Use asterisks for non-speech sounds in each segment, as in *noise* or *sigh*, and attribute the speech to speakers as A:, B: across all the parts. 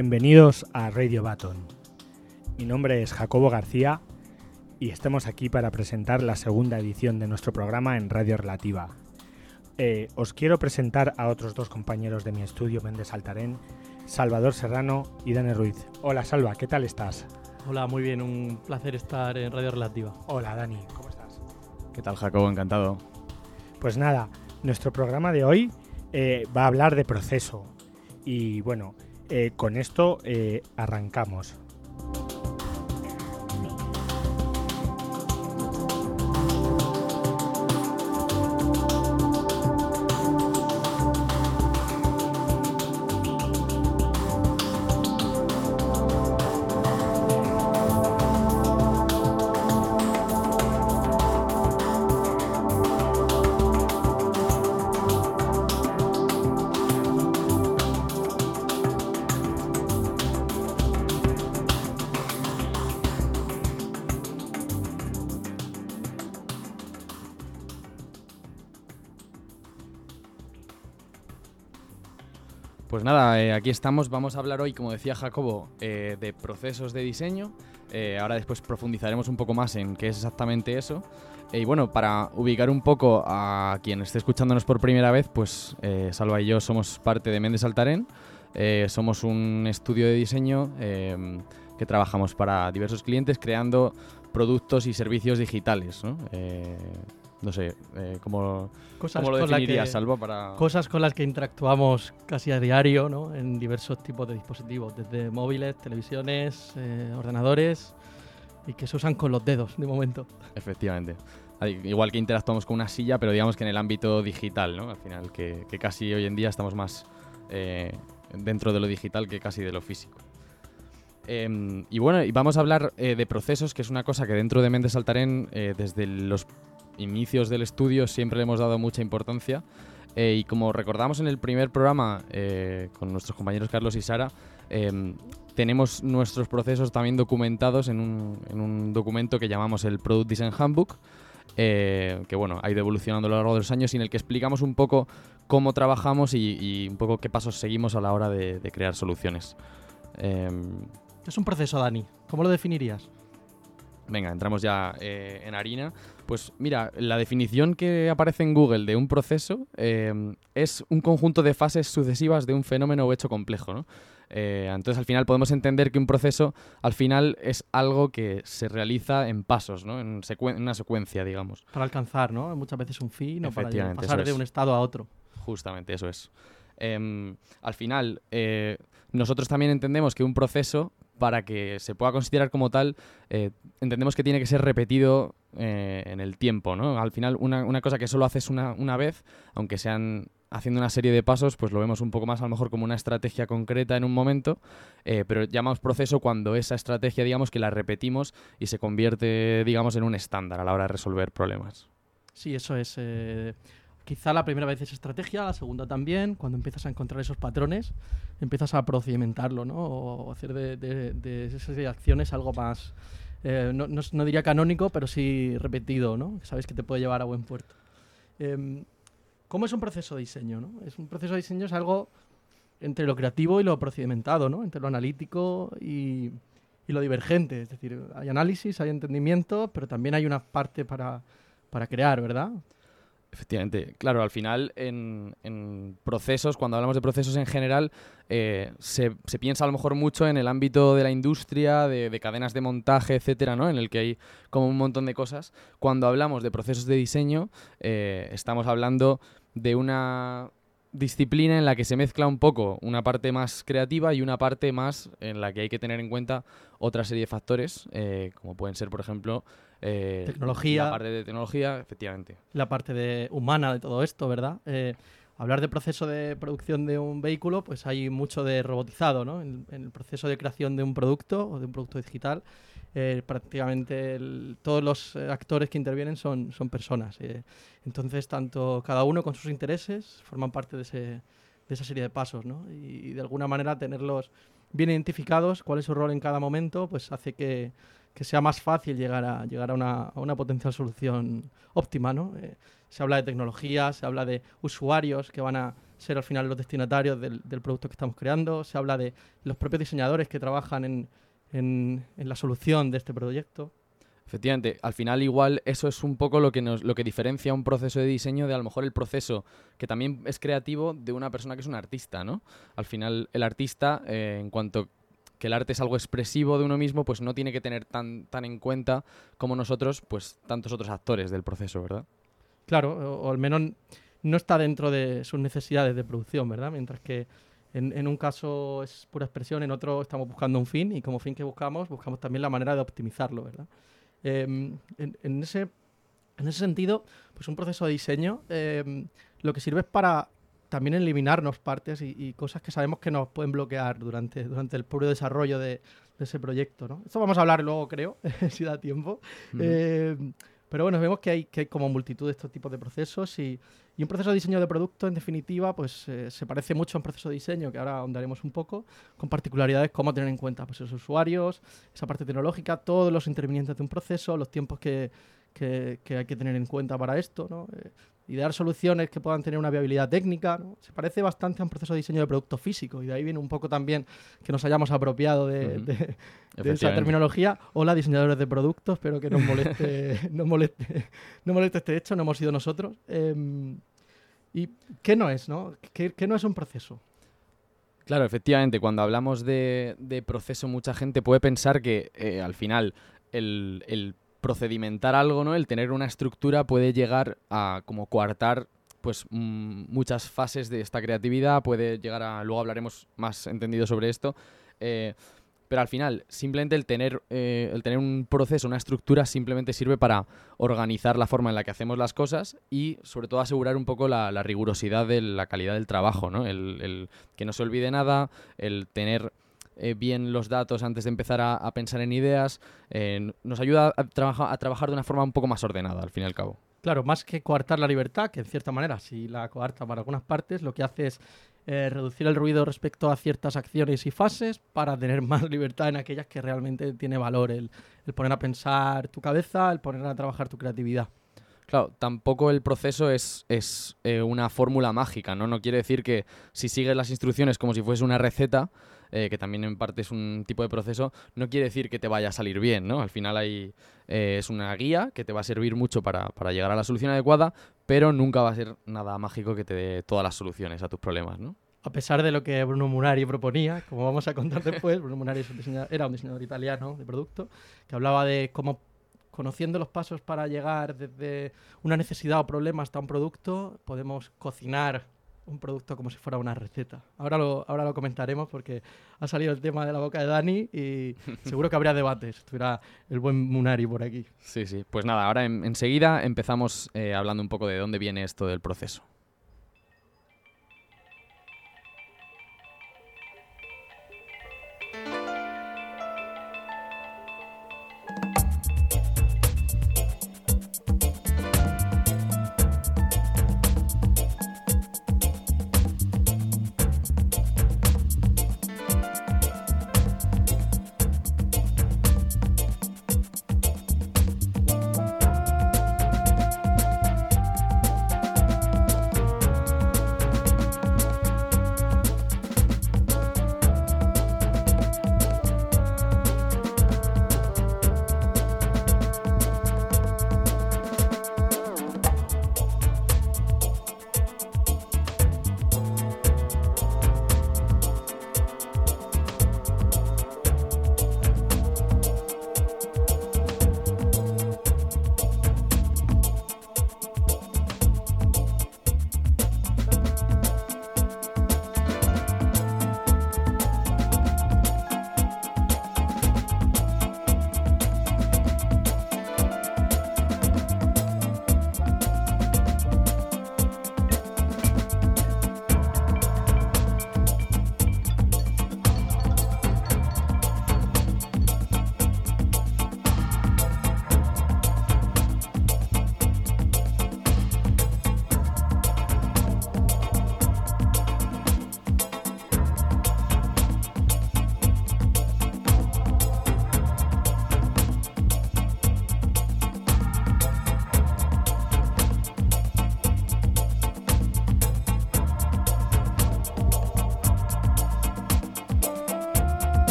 A: Bienvenidos a Radio Baton. Mi nombre es Jacobo García y estamos aquí para presentar la segunda edición de nuestro programa en Radio Relativa. Eh, os quiero presentar a otros dos compañeros de mi estudio Méndez Altarén, Salvador Serrano y Dani Ruiz. Hola Salva, ¿qué tal estás?
B: Hola, muy bien, un placer estar en Radio Relativa.
A: Hola Dani, ¿cómo estás?
C: ¿Qué tal Jacobo? Encantado.
A: Pues nada, nuestro programa de hoy eh, va a hablar de proceso. Y bueno, eh, con esto eh, arrancamos.
C: Pues nada, eh, aquí estamos. Vamos a hablar hoy, como decía Jacobo, eh, de procesos de diseño. Eh, ahora después profundizaremos un poco más en qué es exactamente eso. y bueno, para ubicar un poco a quien esté escuchándonos por primera vez, pues Salva y yo somos parte de Méndez Altarén. somos un estudio de diseño que trabajamos para diversos clientes creando productos y servicios digitales. No sé, eh, ¿cómo,
B: cosas
C: lo definirías,
B: que,
C: Salvo? Para...
B: Cosas con las que interactuamos casi a diario, ¿no? En diversos tipos de dispositivos, desde móviles, televisiones, eh, ordenadores, y que se usan con los dedos, de momento.
C: Efectivamente. Igual que interactuamos con una silla, pero digamos que en el ámbito digital, ¿no? Al final, que, casi hoy en día estamos más eh, dentro de lo digital que casi de lo físico. Em, y bueno, y vamos a hablar de procesos, que es una cosa que dentro de Mentes Saltarén, desde los inicios del estudio siempre le hemos dado mucha importancia. Eh, y como recordamos en el primer programa eh, con nuestros compañeros Carlos y Sara, em, tenemos nuestros procesos también documentados en un, documento que llamamos el Product Design Handbook, eh, que bueno, ha ido evolucionando a lo largo de los años y en el que explicamos un poco cómo trabajamos y, un poco qué pasos seguimos a la hora de, de crear soluciones.
B: Es un proceso, Dani? ¿Cómo lo definirías?
C: Venga, entramos ya eh, en harina. Pues mira, la definición que aparece en Google de un proceso eh, es un conjunto de fases sucesivas de un fenómeno o hecho complejo, ¿no? Eh, entonces al final podemos entender que un proceso al final es algo que se realiza en pasos, ¿no? En, una secuencia, digamos.
B: Para alcanzar, ¿no? Muchas veces un fin o para pasar de un estado a otro.
C: Justamente, eso es. Em, al final, nosotros también entendemos que un proceso para que se pueda considerar como tal, eh, entendemos que tiene que ser repetido eh, en el tiempo, ¿no? Al final, una, cosa que solo haces una, una, vez, aunque sean haciendo una serie de pasos, pues lo vemos un poco más a lo mejor como una estrategia concreta en un momento, eh, pero llamamos proceso cuando esa estrategia, digamos, que la repetimos y se convierte, digamos, en un estándar a la hora de resolver problemas.
B: Sí, eso es Quizá la primera vez es estrategia, la segunda también, cuando empiezas a encontrar esos patrones, empiezas a procedimentarlo, ¿no? O hacer de, esas acciones algo más, eh, no, diría canónico, pero sí repetido, ¿no? Sabes que te puede llevar a buen puerto. Em, ¿Cómo es un proceso de diseño? ¿no? Es un proceso de diseño es algo entre lo creativo y lo procedimentado, ¿no? entre lo analítico y, y lo divergente. Es decir, hay análisis, hay entendimiento, pero también hay una parte para, para crear, ¿verdad?
C: Efectivamente, claro, al final en, procesos, cuando hablamos de procesos en general, eh, se, piensa a lo mejor mucho en el ámbito de la industria, de, de, cadenas de montaje, etcétera, ¿no? En el que hay como un montón de cosas. Cuando hablamos de procesos de diseño, eh, estamos hablando de una disciplina en la que se mezcla un poco una parte más creativa y una parte más en la que hay que tener en cuenta otra serie de factores, eh, como pueden ser, por ejemplo, eh,
B: tecnología.
C: La parte de tecnología, efectivamente.
B: La parte de humana de todo esto, ¿verdad? Eh, hablar de proceso de producción de un vehículo, pues hay mucho de robotizado, ¿no? En, en el proceso de creación de un producto o de un producto digital, eh, prácticamente el, todos los actores que intervienen son, son personas. Eh. Entonces, tanto cada uno con sus intereses forman parte de, ese, de esa serie de pasos, ¿no? Y, y, de alguna manera tenerlos bien identificados, cuál es su rol en cada momento, pues hace que, que sea más fácil llegar a, llegar a, una, una potencial solución óptima, ¿no? Eh, se habla de tecnología, se habla de usuarios que van a ser al final los destinatarios del, producto que estamos creando, se habla de los propios diseñadores que trabajan en, en, en, la solución de este proyecto.
C: Efectivamente, al final igual eso es un poco lo que nos lo que diferencia un proceso de diseño de a lo mejor el proceso que también es creativo de una persona que es un artista, ¿no? Al final el artista eh, en cuanto que el arte es algo expresivo de uno mismo, pues no tiene que tener tan, tan en cuenta como nosotros, pues tantos otros actores del proceso, ¿verdad?
B: Claro, o, al menos no está dentro de sus necesidades de producción, ¿verdad? Mientras que en, un caso es pura expresión, en otro estamos buscando un fin y como fin que buscamos, buscamos también la manera de optimizarlo, ¿verdad? Eh, en, ese, en ese sentido, pues un proceso de diseño eh, lo que sirve es para también eliminarnos partes y, y, cosas que sabemos que nos pueden bloquear durante, durante el puro desarrollo de, de ese proyecto, ¿no? Esto vamos a hablar luego, creo, *laughs* si da tiempo. Uh -huh. eh, pero bueno, vemos que hay, que hay como multitud de estos tipos de procesos y, y un proceso de diseño de producto, en definitiva, pues eh, se parece mucho a un proceso de diseño, que ahora ahondaremos un poco, con particularidades como tener en cuenta pues, esos usuarios, esa parte tecnológica, todos los intervinientes de un proceso, los tiempos que, que, que hay que tener en cuenta para esto, ¿no? Eh, idear soluciones que puedan tener una viabilidad técnica. ¿no? Se parece bastante a un proceso de diseño de producto físico y de ahí viene un poco también que nos hayamos apropiado de, uh -huh. de, de esa terminología. Hola, diseñadores de productos, espero que nos moleste, *laughs* no moleste, no moleste este hecho, no hemos sido nosotros. Eh, ¿Y qué no es, no? ¿Qué, qué no es un proceso?
C: Claro, efectivamente, cuando hablamos de, de proceso, mucha gente puede pensar que eh, al final el, el procedimentar algo, ¿no? El tener una estructura puede llegar a como coartar pues muchas fases de esta creatividad, puede llegar a luego hablaremos más entendido sobre esto. Eh, pero al final, simplemente el tener, eh, el tener un proceso, una estructura, simplemente sirve para organizar la forma en la que hacemos las cosas y, sobre todo, asegurar un poco la, rigurosidad de la calidad del trabajo, ¿no? El, que no se olvide nada, el tener eh, bien los datos antes de empezar a, a pensar en ideas, eh, nos ayuda a, trabaja, a trabajar de una forma un poco más ordenada, al fin y al cabo.
B: Claro, más que coartar la libertad, que en cierta manera si la coarta para algunas partes, lo que hace es eh, reducir el ruido respecto a ciertas acciones y fases para tener *laughs* más libertad en aquellas que realmente tiene valor, el, el poner a pensar tu cabeza, el poner a trabajar tu creatividad.
C: Claro, tampoco el proceso es, es eh, una fórmula mágica, ¿no? No quiere decir que si sigues las instrucciones como si fuese una receta, eh, que también en parte es un tipo de proceso, no quiere decir que te vaya a salir bien, ¿no? Al final hay, eh, es una guía que te va a servir mucho para, para, llegar a la solución adecuada, pero nunca va a ser nada mágico que te dé todas las soluciones a tus problemas, ¿no?
B: A pesar de lo que Bruno Munari proponía, como vamos a contar después, Bruno Munari un era un diseñador italiano de producto que hablaba de cómo conociendo los pasos para llegar desde una necesidad o problema hasta un producto, podemos cocinar un producto como si fuera una receta. Ahora lo, ahora lo comentaremos porque ha salido el tema de la boca de Dani y *laughs* seguro que habría debates. Estuviera el buen Munari por aquí.
C: Sí, sí. Pues nada, ahora en, enseguida empezamos eh, hablando un poco de dónde viene esto del proceso.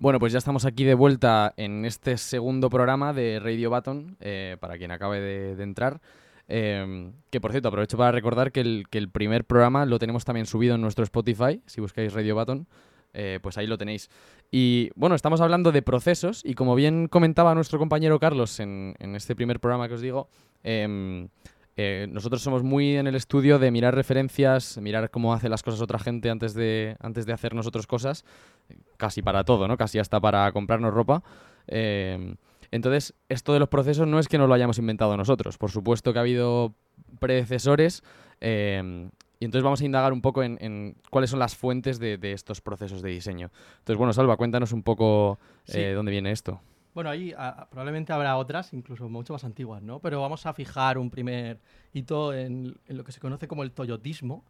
C: Bueno, pues ya estamos aquí de vuelta en este segundo programa de Radio Button, eh, para quien acabe de, entrar. Eh, que por cierto, aprovecho para recordar que el, que el primer programa lo tenemos también subido en nuestro Spotify, si buscáis Radio Button, eh, pues ahí lo tenéis. Y bueno, estamos hablando de procesos y como bien comentaba nuestro compañero Carlos en, en este primer programa que os digo, em, eh, nosotros somos muy en el estudio de mirar referencias, mirar cómo hace las cosas otra gente antes de, antes de hacer nosotros cosas, casi para todo, ¿no? Casi hasta para comprarnos ropa. Eh, entonces, esto de los procesos no es que nos lo hayamos inventado nosotros. Por supuesto que ha habido predecesores eh, y entonces vamos a indagar un poco en, en cuáles son las fuentes de, de, estos procesos de diseño. Entonces, bueno, Salva, cuéntanos un poco sí. dónde viene esto.
B: Bueno, ahí a, probablemente habrá otras, incluso mucho más antiguas, ¿no? Pero vamos a fijar un primer hito en, en lo que se conoce como el toyotismo,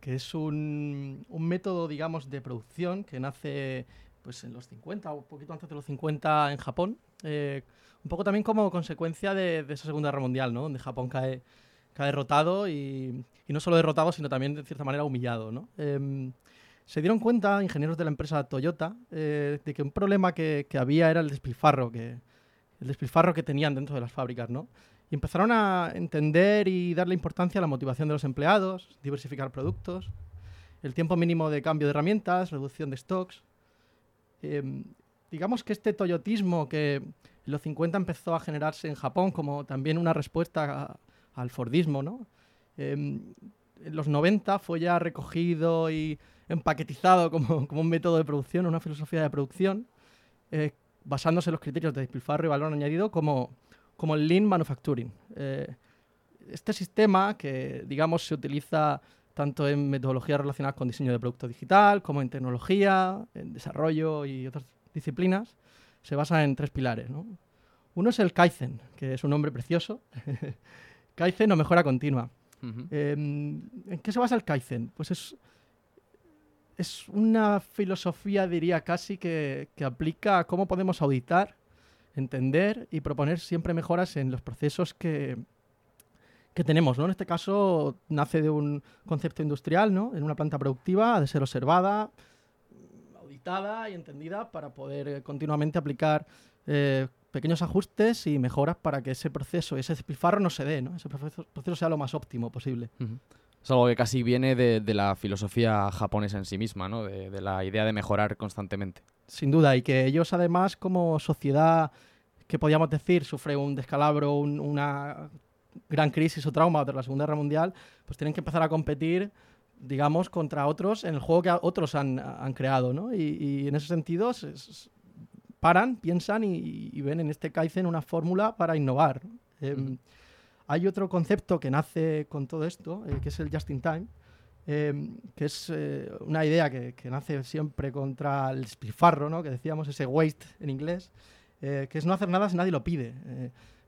B: que es un, un, método, digamos, de producción que nace pues, en los 50 o un poquito antes de los 50 en Japón, eh, un poco también como consecuencia de, de, esa Segunda Guerra Mundial, ¿no? Donde Japón cae, cae derrotado y, y, no solo derrotado, sino también de cierta manera humillado, ¿no? Eh, se dieron cuenta, ingenieros de la empresa Toyota, eh, de que un problema que, que, había era el despilfarro, que, el despilfarro que tenían dentro de las fábricas, ¿no? Y empezaron a entender y darle importancia a la motivación de los empleados, diversificar productos, el tiempo mínimo de cambio de herramientas, reducción de stocks. Eh, digamos que este toyotismo que en los 50 empezó a generarse en Japón como también una respuesta al Fordismo, ¿no? Eh, en los 90 fue ya recogido y empaquetizado como, *laughs* como, un método de producción, una filosofía de producción, eh, basándose en los criterios de despilfarro y valor añadido como, como el Lean Manufacturing. Eh, este sistema que, digamos, se utiliza tanto en metodologías relacionadas con diseño de producto digital, como en tecnología, en desarrollo y otras disciplinas, se basa en tres pilares. ¿no? Uno es el Kaizen, que es un nombre precioso. *laughs* Kaizen o mejora continua. Uh -huh. eh, ¿En qué se basa el Kaizen? Pues es es una filosofía, diría casi, que, que, aplica a cómo podemos auditar, entender y proponer siempre mejoras en los procesos que, que tenemos. ¿no? En este caso, nace de un concepto industrial, ¿no? en una planta productiva, ha de ser observada, auditada y entendida para poder eh, continuamente aplicar eh, pequeños ajustes y mejoras para que ese proceso, ese despilfarro no se dé, ¿no? ese proceso, proceso sea lo más óptimo posible.
C: Es algo que casi viene de, de, la filosofía japonesa en sí misma, ¿no? De, de, la idea de mejorar constantemente.
B: Sin duda, y que ellos además como sociedad, que podríamos decir, sufre un descalabro, un, una gran crisis o trauma tras la Segunda Guerra Mundial, pues tienen que empezar a competir, digamos, contra otros en el juego que otros han, han creado, ¿no? Y, y, en ese sentido se, se paran, piensan y, y, ven en este Kaizen una fórmula para innovar. ¿no? Eh, mm. Hay otro concepto que nace con todo esto, eh, que es el just in time, eh, que es eh, una idea que, nace siempre contra el despilfarro, ¿no? que decíamos, ese waste en inglés, eh, que es no hacer nada si nadie lo pide.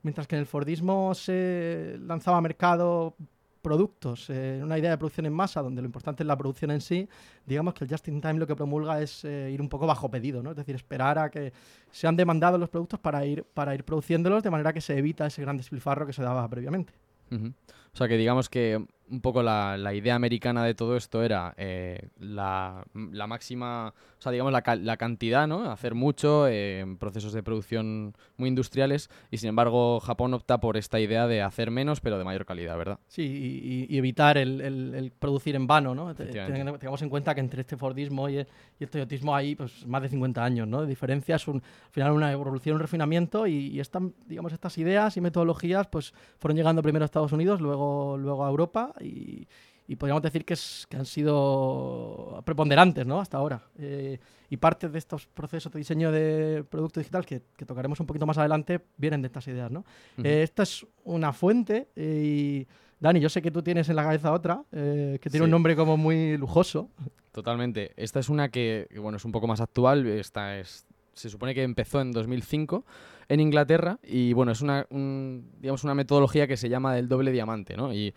B: Mientras que en el Fordismo se lanzaba a mercado productos, eh, una idea de producción en masa, donde lo importante es la producción en sí, digamos que el just in time lo que promulga es eh, ir un poco bajo pedido, ¿no? Es decir, esperar a que sean demandados los productos para ir, para ir produciéndolos de manera que se evita ese gran despilfarro que se daba previamente.
C: O sea que digamos que un poco la, la idea americana de todo esto era eh, la, la, máxima, o sea, digamos la, la cantidad, ¿no? Hacer mucho eh, en procesos de producción muy industriales y sin embargo Japón opta por esta idea de hacer menos pero de mayor calidad, ¿verdad?
B: Sí, y, y evitar el, el, el, producir en vano, ¿no? Tengamos en cuenta que entre este Fordismo y el, y el Toyotismo hay pues, más de 50 años, ¿no? De diferencia es un, al final una evolución, un refinamiento y, y esta, digamos, estas ideas y metodologías pues fueron llegando primero a Estados Unidos, luego, luego a Europa y, y podríamos decir que, es, que, han sido preponderantes ¿no? hasta ahora. Eh, y parte de estos procesos de diseño de producto digital que, que, tocaremos un poquito más adelante vienen de estas ideas. ¿no? Uh -huh. eh, esta es una fuente eh, y Dani, yo sé que tú tienes en la cabeza otra eh, que tiene sí. un nombre como muy lujoso.
C: Totalmente. Esta es una que, bueno, es un poco más actual. Esta es, se supone que empezó en 2005 en Inglaterra y bueno, es una, un, digamos, una metodología que se llama el doble diamante, ¿no? Y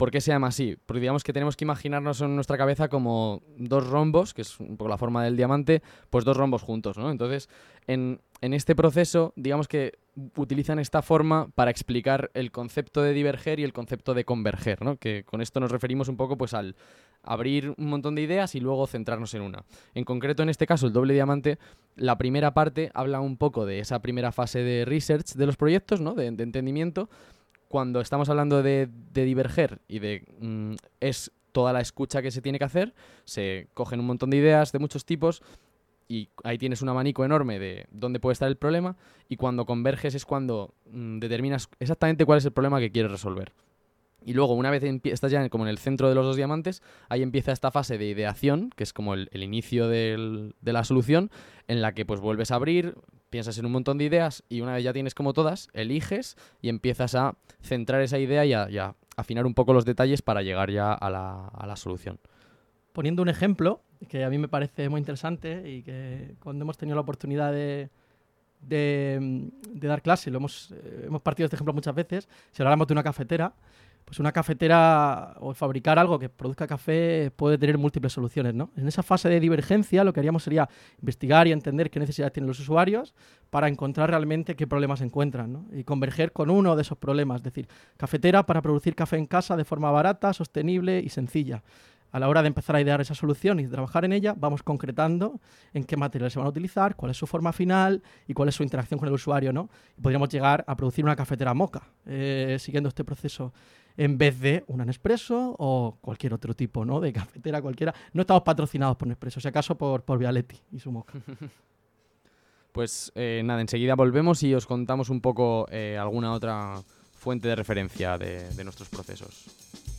C: ¿Por qué se llama así? Porque digamos que tenemos que imaginarnos en nuestra cabeza como dos rombos, que es un poco la forma del diamante, pues dos rombos juntos, ¿no? Entonces, en, este proceso, digamos que utilizan esta forma para explicar el concepto de diverger y el concepto de converger, ¿no? Que con esto nos referimos un poco pues al abrir un montón de ideas y luego centrarnos en una. En concreto, en este caso, el doble diamante, la primera parte habla un poco de esa primera fase de research de los proyectos, ¿no? de, entendimiento. Cuando estamos hablando de, diverger y de mm, es toda la escucha que se tiene que hacer, se cogen un montón de ideas de muchos tipos y ahí tienes un abanico enorme de dónde puede estar el problema y cuando converges es cuando mm, determinas exactamente cuál es el problema que quieres resolver. Y luego, una vez estás ya como en el centro de los dos diamantes, ahí empieza esta fase de ideación, que es como el, inicio de la solución, en la que pues vuelves a abrir, piensas en un montón de ideas y una vez ya tienes como todas, eliges y empiezas a centrar esa idea y a, afinar un poco los detalles para llegar ya a la, solución.
B: Poniendo un ejemplo que a mí me parece muy interesante y que cuando hemos tenido la oportunidad de, dar clase, lo hemos, eh, hemos partido este ejemplo muchas veces, si habláramos de una cafetera, pues una cafetera o fabricar algo que produzca café puede tener múltiples soluciones, ¿no? En esa fase de divergencia lo que haríamos sería investigar y entender qué necesidades tienen los usuarios para encontrar realmente qué problemas encuentran. Y converger con uno de esos problemas, es decir, cafetera para producir café en casa de forma barata, sostenible y sencilla. A la hora de empezar a idear esa solución y trabajar en ella, vamos concretando en qué materiales se van a utilizar, cuál es su forma final y cuál es su interacción con el usuario, ¿no? Y podríamos llegar a producir una cafetera moca, eh, siguiendo este proceso en vez de un Nespresso o cualquier otro tipo ¿no? de cafetera cualquiera. No estamos patrocinados por Nespresso, si acaso por, por Vialetti y su moca. *laughs*
C: Pues eh, nada, enseguida volvemos y os contamos un poco eh, alguna otra fuente de referencia de nuestros procesos.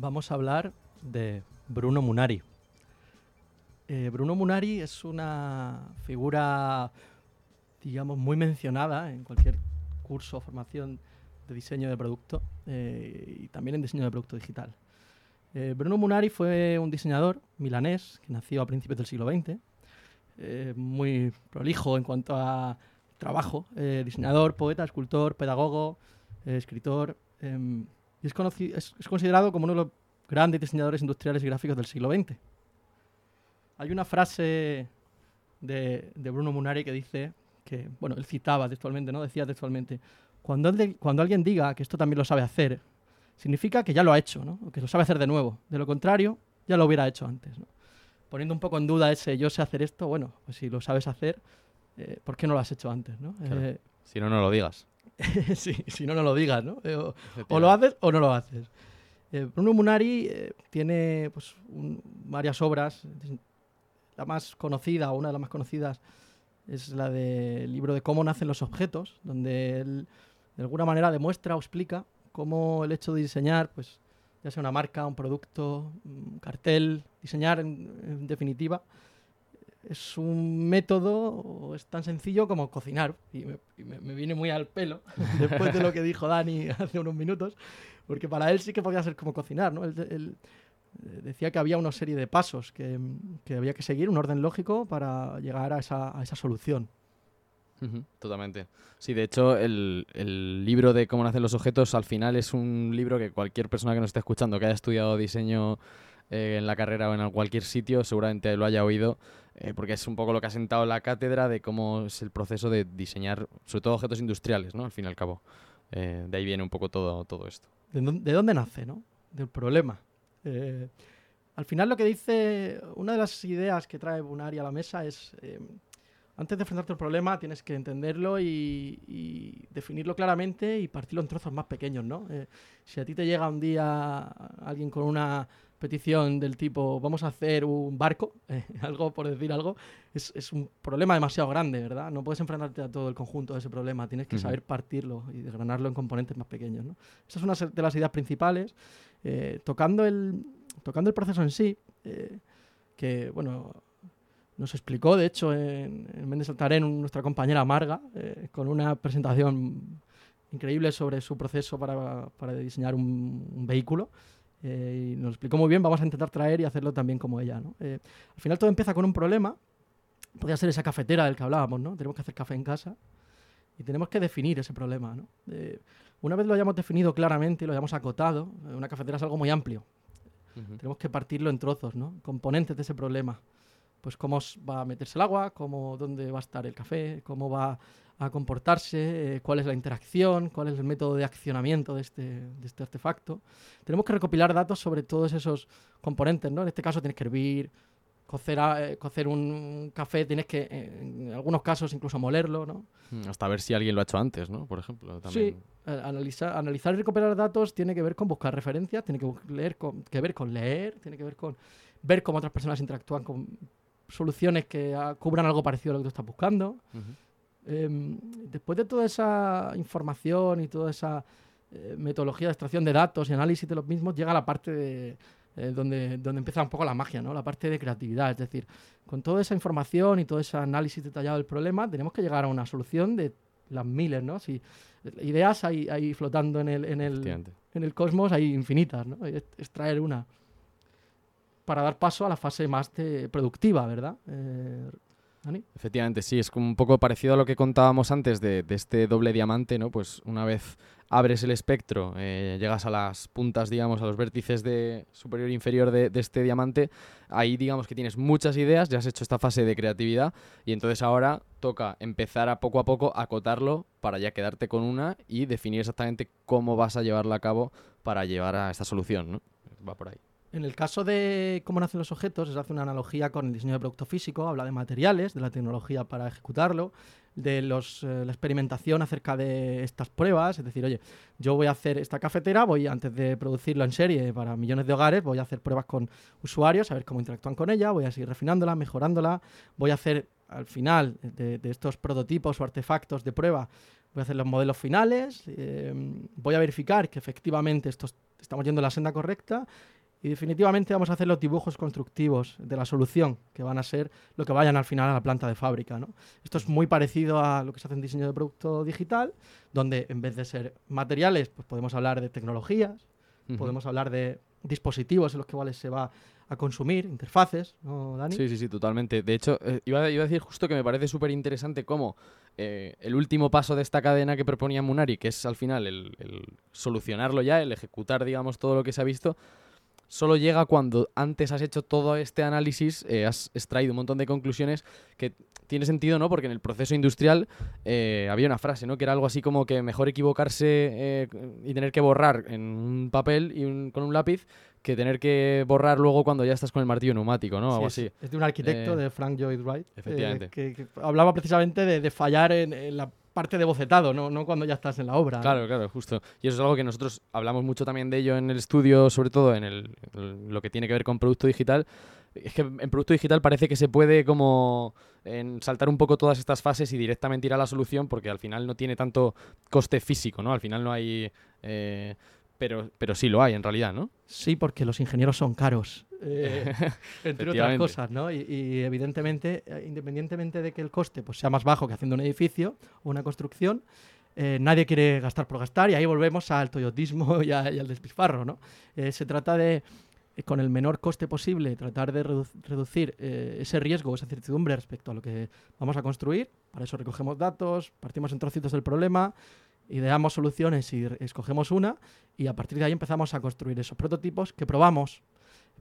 B: Vamos a hablar de Bruno Munari. Eh, Bruno Munari es una figura, digamos, muy mencionada en cualquier curso o formación de diseño de producto eh, y también en diseño de producto digital. Eh, Bruno Munari fue un diseñador milanés que nació a principios del siglo XX, muy prolijo en cuanto a trabajo, diseñador, poeta, escultor, pedagogo, escritor, em, y es, es, considerado como uno de los grandes diseñadores industriales y gráficos del siglo XX. Hay una frase de, Bruno Munari que dice que, bueno, él citaba textualmente, ¿no? Decía textualmente, cuando, cuando alguien diga que esto también lo sabe hacer, significa que ya lo ha hecho, ¿no? O que lo sabe hacer de nuevo. De lo contrario, ya lo hubiera hecho antes, ¿no? Poniendo un poco en duda ese yo sé hacer esto, bueno, pues si lo sabes hacer, eh, ¿por qué no lo has hecho antes, ¿no?
C: Eh, si no, no lo digas. *laughs*
B: sí, si no, no lo digas, ¿no? Eh, o, lo haces o no lo haces. Eh, Bruno Munari eh, tiene pues, varias obras. La más conocida, o una de las más conocidas, es la del libro de cómo nacen los objetos, donde él de alguna manera demuestra o explica cómo el hecho de diseñar, pues, ya sea una marca, un producto, un cartel, diseñar en definitiva, es un método, es tan sencillo como cocinar. Y me, viene muy al pelo *laughs* después de lo que dijo Dani *laughs* hace unos minutos, porque para él sí que podía ser como cocinar, ¿no? Él, eh, decía que había una serie de pasos que, había que seguir, un orden lógico para llegar a esa, solución.
C: totalmente. Sí, de hecho, el, el, libro de cómo nacen los objetos al final es un libro que cualquier persona que nos esté escuchando, que haya estudiado diseño eh, en la carrera o en cualquier sitio, seguramente lo haya oído, eh, porque es un poco lo que ha sentado la cátedra de cómo es el proceso de diseñar, sobre todo objetos industriales, ¿no? Al fin y al cabo. Eh, de ahí viene un poco todo, todo esto.
B: ¿De dónde, nace, no? Del problema. al final lo que dice, una de las ideas que trae Bunari a la mesa es, antes de enfrentarte al problema tienes que entenderlo y, y, definirlo claramente y partirlo en trozos más pequeños, ¿no? si a ti te llega un día alguien con una petición del tipo vamos a hacer un barco, eh, *laughs* algo por decir algo, es, es, un problema demasiado grande, ¿verdad? No puedes enfrentarte a todo el conjunto de ese problema, tienes que saber partirlo y desgranarlo en componentes más pequeños. ¿no? Esa es una de las ideas principales. Eh, tocando, el, tocando el proceso en sí, eh, que bueno, nos explicó, de hecho, en, en Méndez Altarén, nuestra compañera Marga, con una presentación increíble sobre su proceso para, para diseñar un, un vehículo. Eh, y nos explicó muy bien, vamos a intentar traer y hacerlo también como ella. ¿no? Eh, al final todo empieza con un problema, podría ser esa cafetera del que hablábamos, ¿no? tenemos que hacer café en casa y tenemos que definir ese problema. ¿no? una vez lo hayamos definido claramente y lo hayamos acotado, eh, una cafetera es algo muy amplio, tenemos que partirlo en trozos, ¿no? componentes de ese problema. Pues cómo va a meterse el agua, cómo, dónde va a estar el café, cómo va a comportarse, eh, cuál es la interacción, cuál es el método de accionamiento de este, de este artefacto. Tenemos que recopilar datos sobre todos esos componentes, ¿no? En este caso tienes que hervir, cocer, eh, cocer un café, tienes que, eh, en algunos casos, incluso molerlo, ¿no?
C: Mm, hasta ver si alguien lo ha hecho antes, ¿no? Por ejemplo. También.
B: Sí, analizar, analizar y recopilar datos tiene que ver con buscar referencias, tiene que, leer que ver con leer, tiene que ver con ver cómo otras personas interactúan con soluciones que ah, cubran algo parecido a lo que tú estás buscando. Em, después de toda esa información y toda esa eh, metodología de extracción de datos y análisis de los mismos, llega la parte eh, donde, donde empieza un poco la magia, ¿no? la parte de creatividad. Es decir, con toda esa información y todo ese análisis detallado del problema, tenemos que llegar a una solución de las miles. ¿no? Si, ideas hay, hay flotando en el, en, el, en el cosmos, hay infinitas. ¿no? extraer una para dar paso a la fase más productiva, ¿verdad? Eh,
C: Efectivamente, sí, es un poco parecido a lo que contábamos antes de, este doble diamante, ¿no? Pues una vez abres el espectro, eh, llegas a las puntas, digamos, a los vértices de superior e inferior de, este diamante, ahí digamos que tienes muchas ideas, ya has hecho esta fase de creatividad y entonces ahora toca empezar a poco a poco acotarlo para ya quedarte con una y definir exactamente cómo vas a llevarla a cabo para llevar a esta solución, ¿no? Va por ahí.
B: En el caso de cómo nacen los objetos, se hace una analogía con el diseño de producto físico, habla de materiales, de la tecnología para ejecutarlo, de los, eh, la experimentación acerca de estas pruebas, es decir, oye, yo voy a hacer esta cafetera, voy antes de producirlo en serie para millones de hogares, voy a hacer pruebas con usuarios, a ver cómo interactúan con ella, voy a seguir refinándola, mejorándola, voy a hacer al final de, estos prototipos o artefactos de prueba, voy a hacer los modelos finales, eh, voy a verificar que efectivamente estamos yendo en la senda correcta y definitivamente vamos a hacer los dibujos constructivos de la solución, que van a ser lo que vayan al final a la planta de fábrica. ¿no? Esto es muy parecido a lo que se hace en diseño de producto digital, donde en vez de ser materiales, pues podemos hablar de tecnologías,
C: Ujú.
B: podemos hablar de dispositivos en los que cuales se va a consumir, interfaces, ¿no, Dani?
C: Sí, sí, sí, totalmente. De hecho, eh, iba, iba a decir justo que me parece súper interesante cómo eh, el último paso de esta cadena que proponía Munari, que es al final el, el solucionarlo ya, el ejecutar, digamos, todo lo que se ha visto, solo llega cuando antes has hecho todo este análisis, eh, has extraído un montón de conclusiones que tiene sentido, ¿no? Porque en el proceso industrial eh, había una frase, ¿no? Que era algo así como que mejor equivocarse eh, y tener que borrar en un papel y un- con un lápiz que tener que borrar luego cuando ya estás con el martillo neumático, ¿no?
B: Sí,
C: Algo así.
B: es de un arquitecto,
C: Eh,
B: de Frank Lloyd Wright, eh,
C: efectivamente.
B: que, que hablaba precisamente de, de fallar en, en la parte de bocetado, ¿no? no cuando ya estás en la obra.
C: Claro, claro, justo. Y eso es algo que nosotros hablamos mucho también de ello en el estudio, sobre todo en el, el- lo que tiene que ver con producto digital. Es que en producto digital parece que se puede como en saltar un poco todas estas fases y directamente ir a la solución porque al final no tiene tanto coste físico, ¿no? Al final no hay... eh, pero, pero sí lo hay en realidad, ¿no?
B: Sí, porque los ingenieros son caros, eh, *laughs* entre otras cosas, ¿no? Y, y evidentemente, eh, independientemente de que el coste pues, sea más bajo que haciendo un edificio o una construcción, eh, nadie quiere gastar por gastar y ahí volvemos al toyotismo *laughs* y, a- y al despilfarro, ¿no? Eh, se trata de, con el menor coste posible, tratar de redu- reducir eh, ese riesgo, esa incertidumbre respecto a lo que vamos a construir. Para eso recogemos datos, partimos en trocitos del problema, ideamos soluciones y escogemos una y a partir de ahí empezamos a construir esos prototipos que probamos.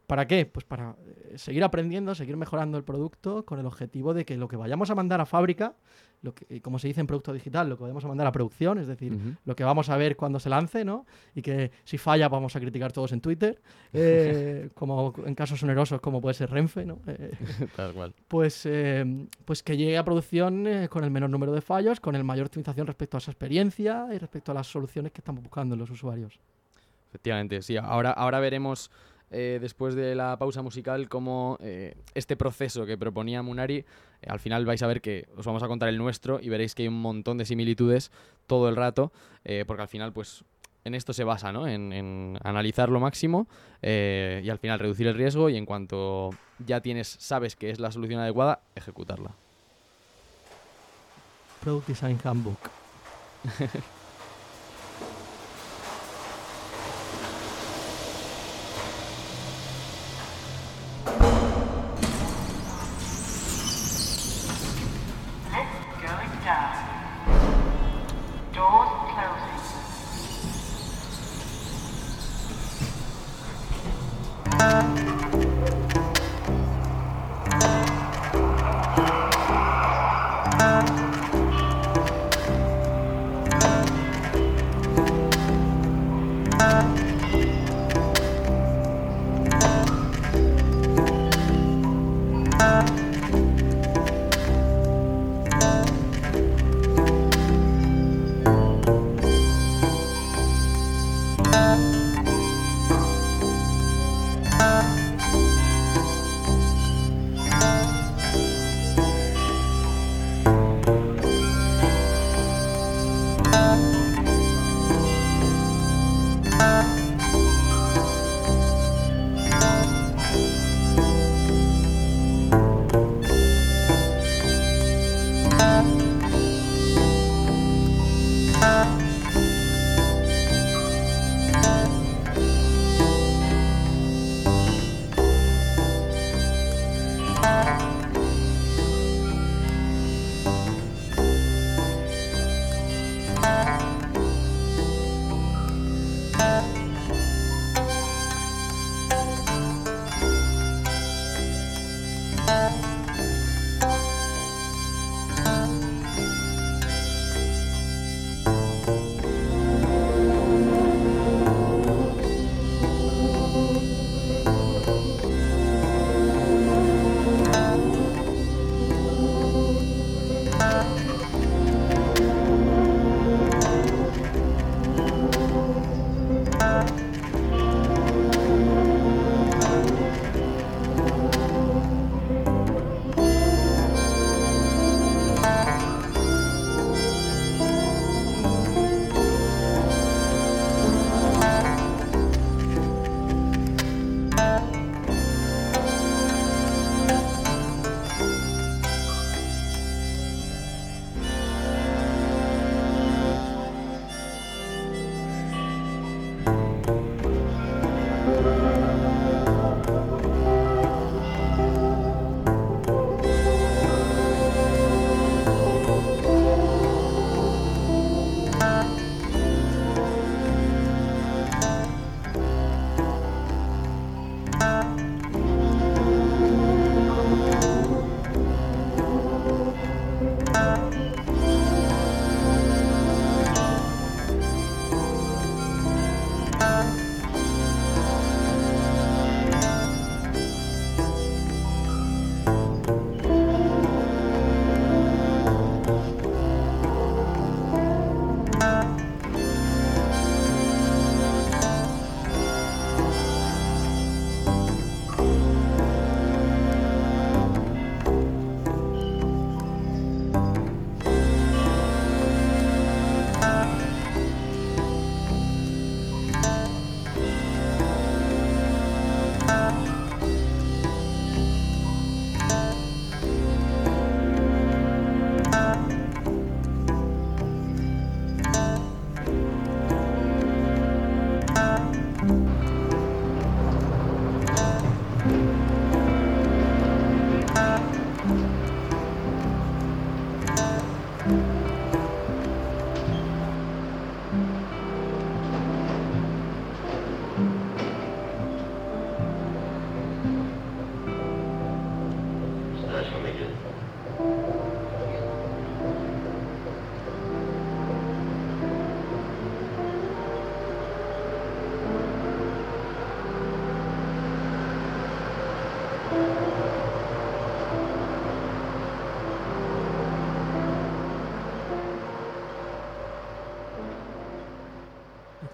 B: ¿Para qué? Pues para eh, seguir aprendiendo, seguir mejorando el producto con el objetivo de que lo que vayamos a mandar a fábrica, lo que, y como se dice en producto digital, lo que vayamos a mandar a producción, es decir, lo que vamos a ver cuando se lance, ¿no? Y que si falla vamos a criticar todos en Twitter, *laughs* eh, como en casos onerosos como puede ser Renfe, ¿no? Eh, *laughs*
C: Tal cual.
B: pues, eh, pues que llegue a producción eh, con el menor número de fallos, con el mayor optimización respecto a esa experiencia y respecto a las soluciones que estamos buscando los usuarios.
C: Efectivamente, sí. Ahora, ahora veremos, eh, después de la pausa musical, cómo eh, este proceso que proponía Munari, eh, al final vais a ver que os vamos a contar el nuestro y veréis que hay un montón de similitudes todo el rato, porque al final, pues, en esto se basa, ¿no? En, en analizar lo máximo y al final reducir el riesgo y en cuanto ya tienes, sabes que es la solución adecuada, ejecutarla.
B: Product Design Handbook. *laughs*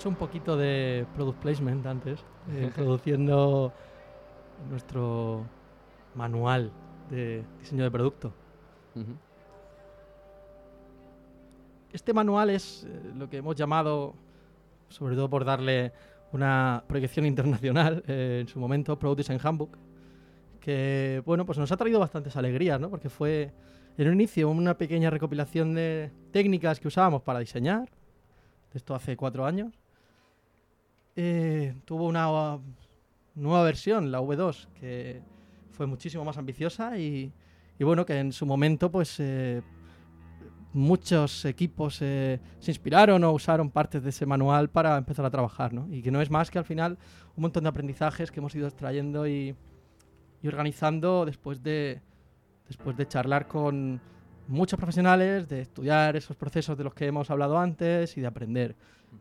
B: hecho un poquito de product placement antes, eh, *laughs* introduciendo nuestro manual de diseño de producto. Este manual es eh, lo que hemos llamado, sobre todo por darle una proyección *laughs* internacional eh, en su momento, Product Design Handbook, que bueno, pues nos ha traído bastantes alegrías, ¿no? Porque fue en un inicio una pequeña recopilación de técnicas que usábamos para diseñar, esto hace cuatro años. Eh, tuvo una uh, nueva versión, la V2, que fue muchísimo más ambiciosa y, bueno, que en su momento pues eh, muchos equipos eh, se inspiraron o usaron partes de ese manual para empezar a trabajar, ¿no? Y que no es más que al final un montón de aprendizajes que hemos ido extrayendo y, y organizando después de, después de charlar con muchos profesionales, de estudiar esos procesos de los que hemos hablado antes y de aprender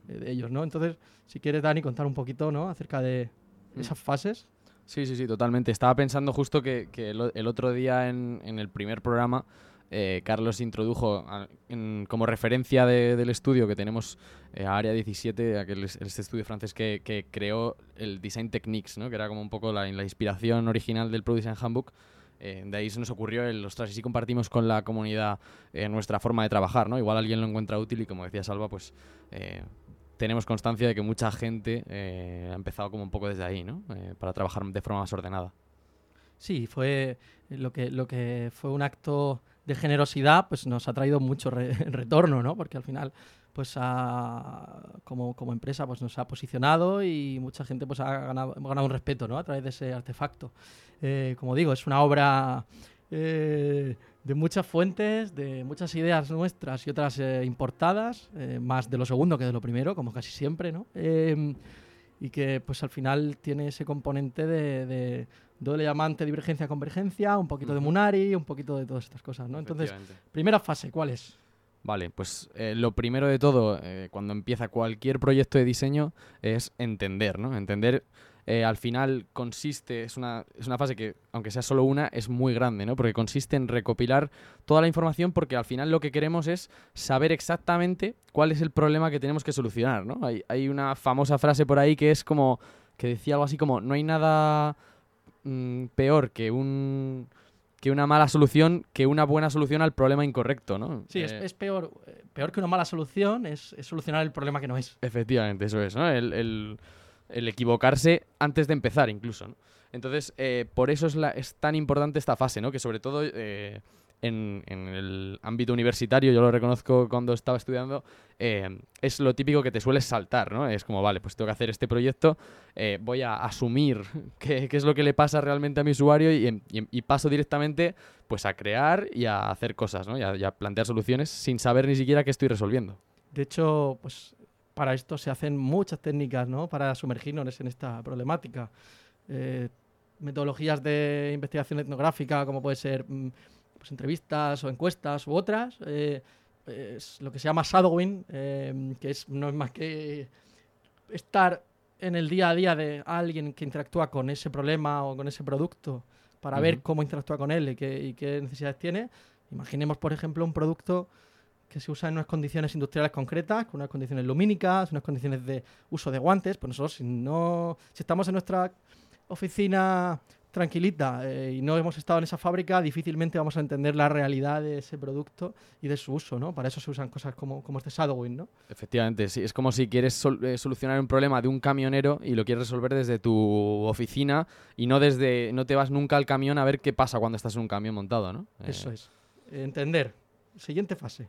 B: de ellos, ¿no? Entonces, si quieres, Dani, contar un poquito, ¿no? Acerca de
C: Mm.
B: esas fases.
C: Sí, sí, sí, totalmente. Estaba pensando justo que, que el, el otro día en, en el primer programa, eh, Carlos introdujo a- en- como referencia de- del estudio que tenemos eh, a Área 17, aquel, es- este estudio francés que, que creó el Design Techniques, ¿no? que era como un poco la, la inspiración original del Pro Design Handbook. Eh, de ahí se nos ocurrió el, ostras, y si compartimos con la comunidad eh, nuestra forma de trabajar, ¿no? Igual alguien lo encuentra útil y como decía Salva, pues eh, tenemos constancia de que mucha gente eh, ha empezado como un poco desde ahí, ¿no? Eh, para trabajar de forma más ordenada.
B: Sí, fue lo que, lo que fue un acto de generosidad, pues nos ha traído mucho re- *laughs* retorno, ¿no? Porque al final, pues como, como empresa, pues nos ha posicionado y mucha gente pues ha ganado, ganado un respeto, ¿no? A través de ese artefacto. Eh, como digo, es una obra de muchas fuentes, de muchas ideas nuestras y otras eh, importadas, eh, más de lo segundo que de lo primero, como casi siempre, ¿no? Em, y que pues al final tiene ese componente de, de doble diamante, divergencia, convergencia, un poquito de. Munari, un poquito de todas estas cosas, ¿no? Entonces, primera fase, ¿cuál es?
C: Vale, pues eh, lo primero de todo, eh, cuando empieza cualquier proyecto de diseño, es entender, ¿no? Entender, eh, al final consiste, es una, es una fase que, aunque sea solo una, es muy grande, ¿no? Porque consiste en recopilar toda la información porque al final lo que queremos es saber exactamente cuál es el problema que tenemos que solucionar, ¿no? Hay, hay una famosa frase por ahí que es como, que decía algo así como, no hay nada mm, peor que un que una mala solución que una buena solución al problema incorrecto, ¿no?
B: Sí, es,
C: Eh,
B: es peor, eh, peor que una mala solución, es, es solucionar el problema que no es.
C: Efectivamente, eso es, ¿no? El, el- el equivocarse antes de empezar, incluso. Entonces, eh, por eso es, tan importante esta fase, ¿no? Que sobre todo eh, en, el ámbito universitario, yo lo reconozco cuando estaba estudiando, eh, es lo típico que te sueles saltar, ¿no? Es como, vale, pues tengo que hacer este proyecto, voy a asumir *laughs* qué, es lo que le pasa realmente a mi usuario y, em- em- y paso directamente pues a crear y a hacer cosas, ¿no? Y a, y a plantear soluciones sin saber ni siquiera qué estoy resolviendo.
B: De hecho, pues para esto se hacen muchas técnicas, ¿no? Para sumergirnos en esta problemática. Eh, metodologías de investigación etnográfica, como puede ser mm, pues, entrevistas o encuestas u otras. eh, es lo que se llama shadowing, eh, que es, no es más que estar en el día a día de alguien que interactúa con ese problema o con ese producto para ver cómo interactúa con él y qué, y qué necesidades tiene. Imaginemos, por ejemplo, un producto que se usa en unas condiciones industriales concretas, con unas condiciones lumínicas, unas condiciones de uso de guantes. Pues nosotros, si no, si estamos en nuestra oficina tranquilita eh, y no hemos estado en esa fábrica, difícilmente vamos a entender la realidad de ese producto y de su uso, ¿no? Para eso se usan cosas como, como este shadowing, ¿no?
C: Efectivamente, sí. Es como si quieres sol- eh, solucionar un problema de un camionero y lo quieres resolver desde tu oficina y no desde no te vas nunca al camión a ver qué pasa cuando estás en un camión montado, ¿no? Eh,
B: Eso es. Entender. Siguiente fase.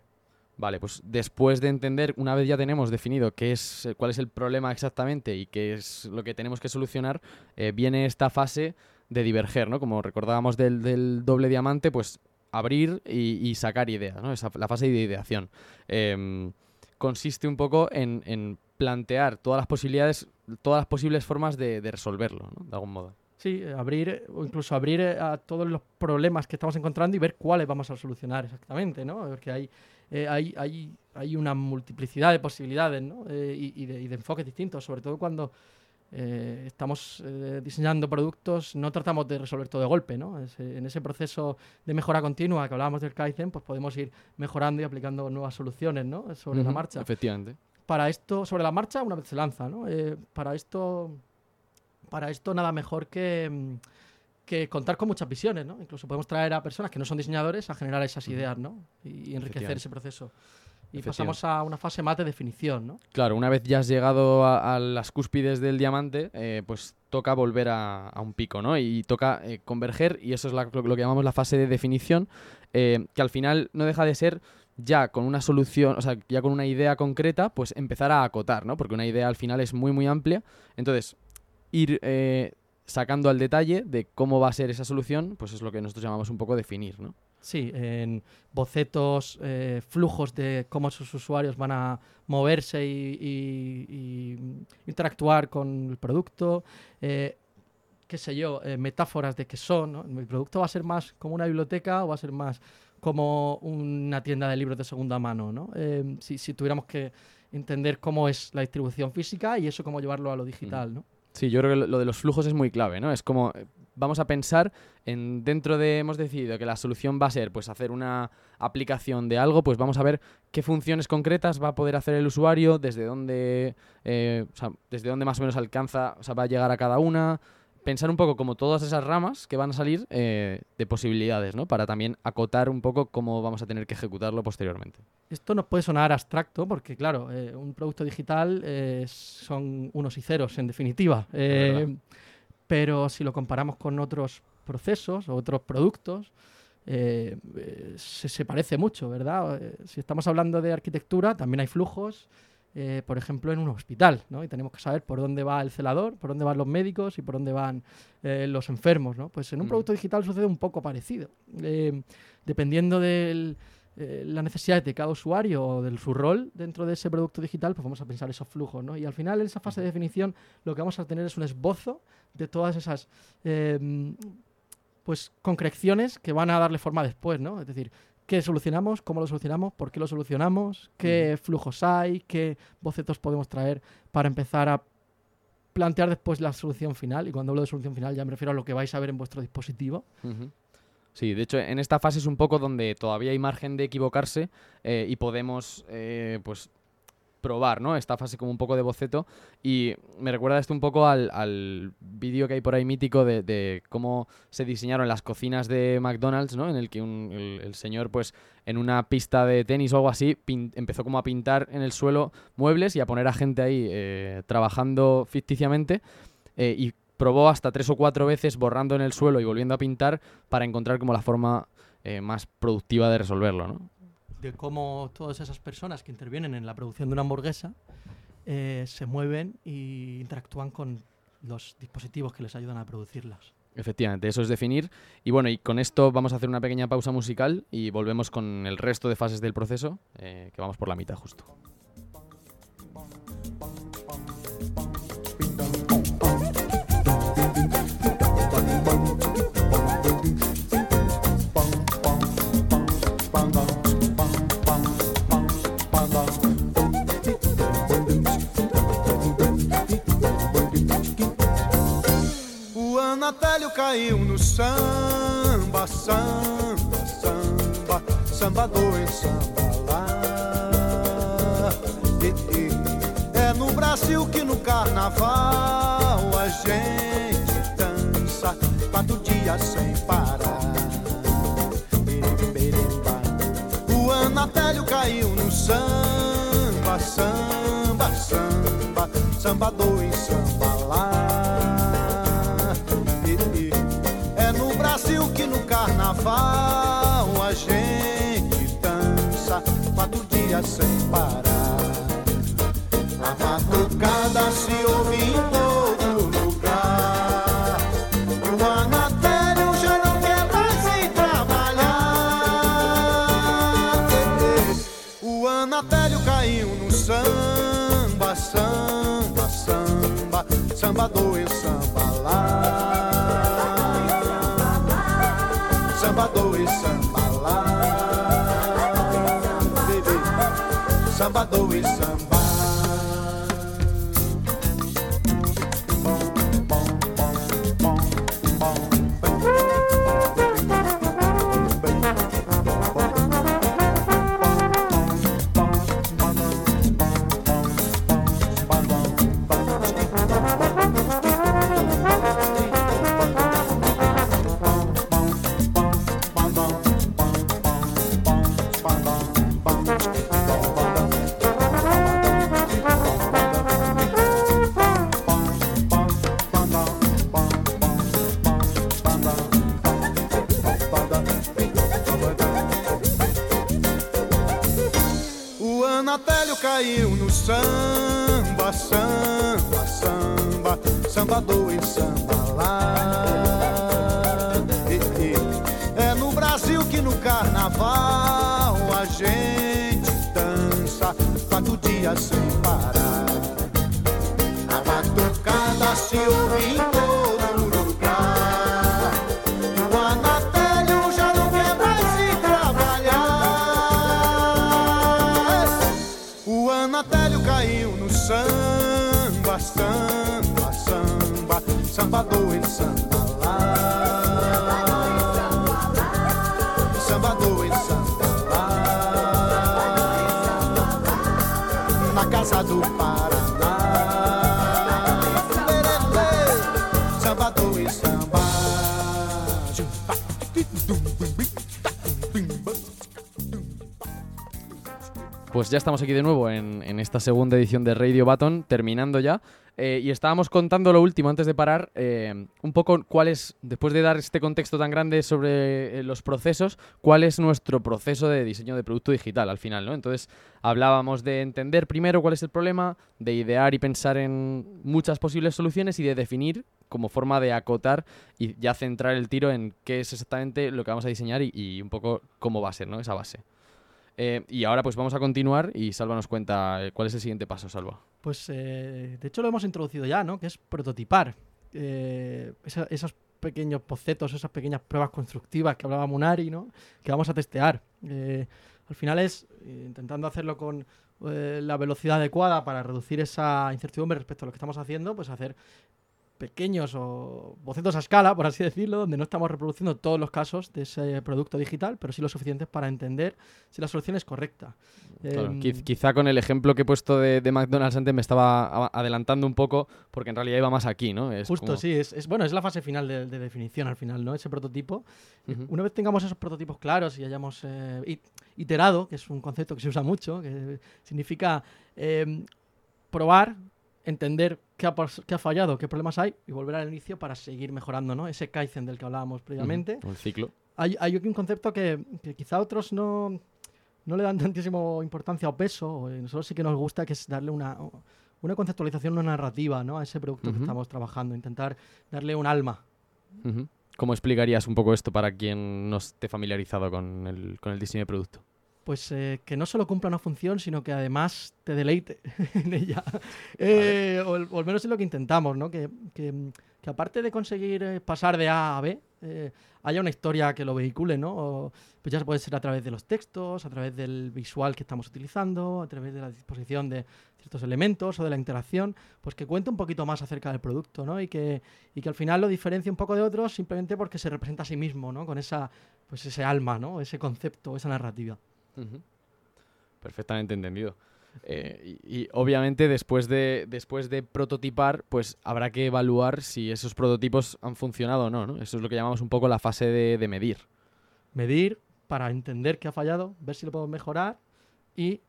C: Vale, pues después de entender, una vez ya tenemos definido qué es, cuál es el problema exactamente y qué es lo que tenemos que solucionar, eh, viene esta fase de diverger, ¿no? Como recordábamos del, del doble diamante, pues abrir y, sacar ideas, ¿no? Esa, la fase de ideación. Em, consiste un poco en, en plantear todas las posibilidades, todas las posibles formas de, resolverlo, ¿no? De algún modo.
B: Sí, abrir o incluso abrir eh, a todos los problemas que estamos encontrando y ver cuáles vamos a solucionar exactamente, ¿no? Porque hay, eh, hay, hay, hay una multiplicidad de posibilidades, ¿no? Eh, y, y de, y de enfoques distintos, sobre todo cuando eh, estamos eh, diseñando productos, no tratamos de resolver todo de golpe, ¿no? Ese- en ese proceso de mejora continua que hablábamos del Kaizen, pues podemos ir mejorando y aplicando nuevas soluciones, ¿no? Sobre la
C: Ujú,
B: marcha
C: Efectivamente.
B: para esto, sobre la marcha, una vez se lanza, ¿no? Eh, para esto, para esto nada mejor que, mm, que contar con muchas visiones, ¿no? Incluso podemos traer a personas que no son diseñadores a generar esas ideas, ¿no? Y, y enriquecer ese proceso. Y pasamos a una fase más de definición, ¿no?
C: Claro, una vez ya has llegado a, a las cúspides del diamante, eh, pues toca volver a, a un pico, ¿no? Y toca eh, converger, y eso es la- lo, lo que llamamos la fase de definición, eh, que al final no deja de ser ya con una solución, o sea, ya con una idea concreta, pues empezar a acotar, ¿no? Porque una idea al final es muy, muy amplia. Entonces, ir sacando al detalle de cómo va a ser esa solución, pues es lo que nosotros llamamos un poco definir, ¿no?
B: Sí, en bocetos, eh, flujos de cómo sus usuarios van a moverse y, y- y interactuar con el producto, eh, qué sé yo, eh, metáforas de qué son. ¿no? Mi producto va a ser más como una biblioteca o va a ser más como una tienda de libros de segunda mano. ¿no? Si, si tuviéramos que entender cómo es la distribución física y eso cómo llevarlo a lo digital. ¿no?
C: Sí, yo creo que lo- de los flujos es muy clave, ¿no? Es como eh, vamos a pensar en dentro de hemos decidido que la solución va a ser pues hacer una aplicación de algo, pues vamos a ver qué funciones concretas va a poder hacer el usuario, desde dónde eh, desde dónde más o menos alcanza, o sea, va a llegar a cada una, pensar un poco como todas esas ramas que van a salir eh, de posibilidades, ¿no? Para también acotar un poco cómo vamos a tener que ejecutarlo posteriormente.
B: Esto nos puede sonar abstracto porque, claro, eh, un producto digital eh, son unos y ceros, en definitiva. Pero si lo comparamos con otros procesos otros productos, eh, eh, se, se parece mucho, ¿verdad? Eh, si estamos hablando de arquitectura, también hay flujos, eh, por ejemplo, en un hospital, ¿no? Y tenemos que saber por dónde va el celador, por dónde van los médicos y por dónde van eh, los enfermos, ¿no? Pues en un
C: Mm.
B: producto digital sucede un poco parecido. Eh, dependiendo de las necesidades de cada usuario o de su rol dentro de ese producto digital, pues vamos a pensar esos flujos, ¿no? Y al final, en esa fase de definición, lo que vamos a tener es un esbozo de todas esas eh, pues concreciones que van a darle forma después, ¿no? Es decir, qué solucionamos, cómo lo solucionamos, por qué lo solucionamos, qué flujos hay, qué bocetos podemos traer para empezar a plantear después la solución final. Y cuando hablo de solución final ya me refiero a lo que vais a ver en vuestro dispositivo.
C: Sí, de hecho, en esta fase es un poco donde todavía hay margen de equivocarse eh, y podemos, eh, pues, probar, ¿no? Esta fase como un poco de boceto y me recuerda esto un poco al, al vídeo que hay por ahí mítico de, de cómo se diseñaron las cocinas de McDonald's, ¿no? En el que un- el, señor, pues, en una pista de tenis o algo así, empezó como a pintar en el suelo muebles y a poner a gente ahí eh, trabajando ficticiamente eh, y probó hasta tres o cuatro veces borrando en el suelo y volviendo a pintar para encontrar como la forma eh, más productiva de resolverlo, ¿no?
B: De cómo todas esas personas que intervienen en la producción de una hamburguesa eh, se mueven e interactúan con los dispositivos que les ayudan a producirlas.
C: Efectivamente, eso es definir. Y bueno, y con esto vamos a hacer una pequeña pausa musical y volvemos con el resto de fases del proceso, eh, que vamos por la mitad justo.
D: caiu no samba, samba, samba, samba dois, samba lá. É no Brasil que no carnaval a gente dança quatro dias sem parar. O Anatélio caiu no samba, samba, samba, samba dois, samba. Sem parar. Samba samba, samba, samba, samba dois, samba lá. E- e É no Brasil que no carnaval a gente dança quatro dias sem parar. A batucada se ouve samba dois, samba lá. Samba dois, samba lá. Na casa do Paraná. Samba dois, samba.
C: Pues ya estamos aquí de nuevo en, en esta segunda edición de Radio Baton, terminando ya. Eh, y estábamos contando lo último antes de parar, eh, un poco cuál es, después de dar este contexto tan grande sobre eh, los procesos, cuál es nuestro proceso de diseño de producto digital al final, ¿no? Entonces hablábamos de entender primero cuál es el problema, de idear y pensar en muchas posibles soluciones y de definir como forma de acotar y ya centrar el tiro en qué es exactamente lo que vamos a diseñar y, y un poco cómo va a ser, ¿no? Esa base. Eh, y ahora pues vamos a continuar y Salva nos cuenta eh, cuál es el siguiente paso, Salva.
B: Pues eh, de hecho lo hemos introducido ya, ¿no? Que es prototipar. Esos pequeños bocetos, esas pequeñas pruebas constructivas que hablaba Munari, ¿no? Que vamos a testear. Al final es intentando hacerlo con la velocidad adecuada para reducir esa incertidumbre respecto a lo que estamos haciendo, pues hacer pequeños o bocetos a escala, por así decirlo, donde no estamos reproduciendo todos los casos de ese producto digital, pero sí lo suficientes para entender si la solución es correcta.
C: Claro,
B: Em,
C: quiz- quizá con el ejemplo que he puesto de, de McDonald's antes me estaba adelantando un poco porque en realidad iba más aquí, ¿no? Es
B: Justo,
C: como-
B: sí, es, es- bueno, es la fase final de, de definición al final, ¿no? Ese prototipo.
C: Ujú.
B: Una vez tengamos esos prototipos claros y hayamos eh, it- iterado, que es un concepto que se usa mucho, que significa eh, probar, entender qué ha, qué ha fallado, qué problemas hay y volver al inicio para seguir mejorando, ¿no? Ese Kaizen del que hablábamos previamente.
C: El ciclo.
B: Hay, hay un concepto que, que quizá otros no, no le dan tantísimo importancia o peso, a nosotros sí que nos gusta, que es darle una, una conceptualización, una narrativa ¿no? a ese producto que estamos trabajando, intentar darle un alma.
C: ¿Cómo explicarías un poco esto para quien no esté familiarizado con el, con el diseño de producto?
B: Pues eh, que no solo cumpla una función, sino que además te deleite *laughs* en ella. *laughs* Eh, o, al- o al menos es lo que intentamos, ¿no? Que, que- que aparte de conseguir eh, pasar de A a B, eh, haya una historia que lo vehicule, ¿no? O, pues ya puede ser a través de los textos, a través del visual que estamos utilizando, a través de la disposición de ciertos elementos o de la interacción, pues que cuente un poquito más acerca del producto, ¿no? Y que, y que al final lo diferencie un poco de otros simplemente porque se representa a sí mismo, ¿no? Con esa, pues ese alma, ¿no? Ese concepto, esa narrativa.
C: Perfectamente entendido. Eh, y, y obviamente después de, después de prototipar, pues habrá que evaluar si esos prototipos han funcionado o no, ¿no? Eso es lo que llamamos un poco la fase de, de medir.
B: Medir para entender qué ha fallado, ver si lo podemos mejorar y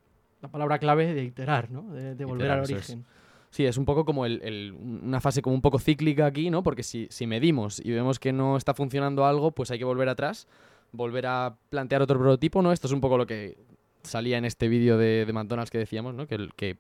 B: la palabra clave de iterar, ¿no? De, de volver
C: Iterar,
B: al
C: eso es.
B: origen.
C: Sí, es un poco como el- el- una fase como un poco cíclica aquí, ¿no? Porque si, si medimos y vemos que no está funcionando algo, pues hay que volver atrás, volver a plantear otro prototipo, ¿no? Esto es un poco lo que salía en este vídeo de, de McDonald's que decíamos, ¿no? Que, que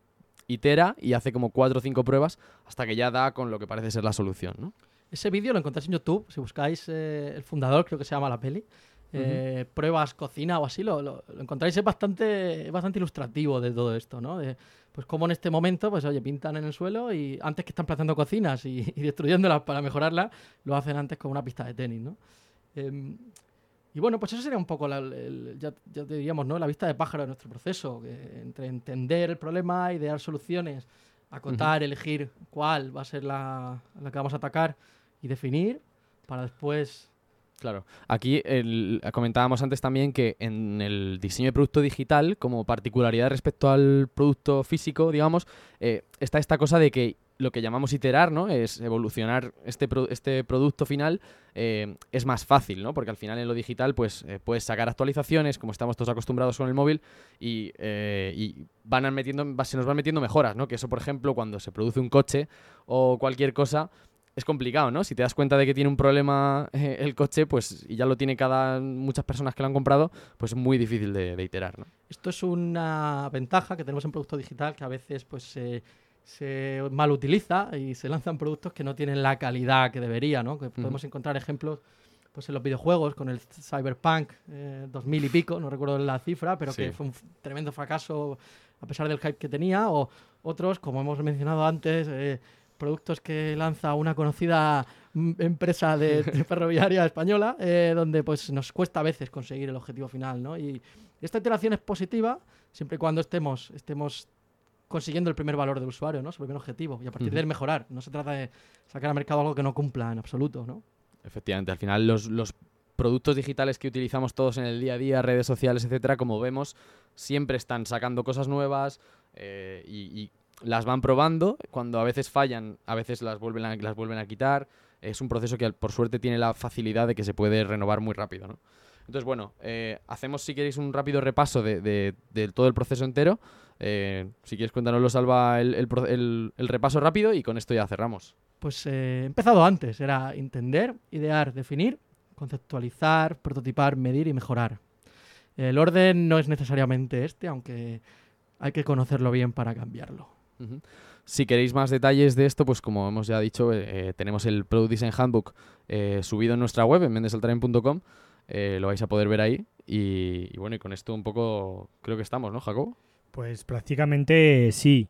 C: itera y hace como cuatro o cinco pruebas hasta que ya da con lo que parece ser la solución, ¿no?
B: Ese vídeo lo encontráis en YouTube, si buscáis eh, el fundador, creo que se llama la peli. eh, Pruebas cocina o así, lo, lo- lo encontráis, es bastante, es bastante ilustrativo de todo esto, ¿no? De, pues como en este momento, pues oye, pintan en el suelo y antes que están plantando cocinas y, *laughs* y destruyéndolas para mejorarlas, lo hacen antes con una pista de tenis, ¿no? Em, y bueno, pues eso sería un poco, la, el- ya, diríamos, ¿no? La vista de pájaro de nuestro proceso, que entre entender el problema, idear soluciones, acotar, elegir cuál va a ser la, la que vamos a atacar y definir para después...
C: Claro. Aquí el- comentábamos antes también que en el diseño de producto digital, como particularidad respecto al producto físico, digamos, eh, está esta cosa de que lo que llamamos iterar, ¿no? Es evolucionar este, este producto final eh, es más fácil, ¿no? Porque al final en lo digital, pues eh, puedes sacar actualizaciones, como estamos todos acostumbrados con el móvil, y, eh, van metiendo, se nos van metiendo mejoras, ¿no? Que eso, por ejemplo, cuando se produce un coche o cualquier cosa, es complicado, ¿no? Si te das cuenta de que tiene un problema el coche, pues y ya lo tiene cada muchas personas que lo han comprado, pues es muy difícil de, iterar, ¿no?
B: Esto es una ventaja que tenemos en producto digital que a veces pues se mal utiliza y se lanzan productos que no tienen la calidad que debería, ¿no? Que podemos encontrar ejemplos pues en los videojuegos con el Cyberpunk eh, 2000 y pico, no recuerdo la cifra, pero que
C: Sí.
B: fue un tremendo fracaso a pesar del hype que tenía, o otros, como hemos mencionado antes, eh, productos que lanza una conocida mm, empresa de, *laughs* de ferroviaria española, eh, donde pues nos cuesta a veces conseguir el objetivo final, ¿no? Y esta iteración es positiva siempre y cuando estemos, estemos consiguiendo el primer valor del usuario, ¿no? Su primer objetivo. Y a partir de
C: Ujú.
B: él mejorar. No se trata de sacar al mercado algo que no cumpla en absoluto, ¿no?
C: Efectivamente, al final los, los productos digitales que utilizamos todos en el día a día, redes sociales, etcétera, como vemos, siempre están sacando cosas nuevas eh, y, y las van probando. Cuando a veces fallan, a veces las vuelven a, las vuelven a quitar. Es un proceso que por suerte tiene la facilidad de que se puede renovar muy rápido, ¿no? Entonces, bueno, eh, hacemos si queréis un rápido repaso de, de- de todo el proceso entero. Eh, si quieres cuéntanoslo, Salva, el, el el- el repaso rápido y con esto ya cerramos.
B: Pues eh, he empezado antes. Era entender, idear, definir, conceptualizar, prototipar, medir y mejorar. El orden no es necesariamente este, aunque hay que conocerlo bien para cambiarlo.
C: Si queréis más detalles de esto, pues como hemos ya dicho, eh, tenemos el Product Design Handbook subido en nuestra web, en mendesaltaren.com. Eh, lo vais a poder ver ahí. Y, y bueno, y con esto un poco creo que estamos, ¿no, Jacobo?
A: Pues prácticamente sí.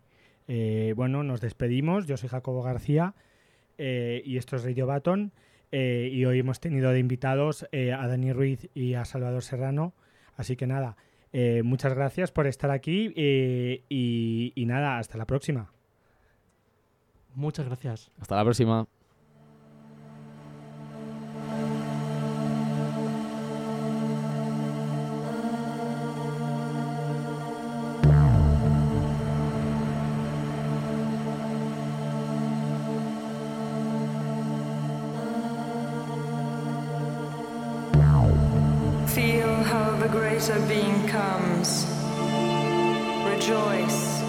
A: Eh, bueno, nos despedimos. Yo soy Jacobo García eh, y esto es Radio Baton. eh, y hoy hemos tenido de invitados eh, a Dani Ruiz y a Salvador Serrano. Así que nada, eh, muchas gracias por estar aquí eh, y, y nada, hasta la próxima.
B: Muchas gracias.
C: Hasta la próxima.
E: Greater being comes. Rejoice,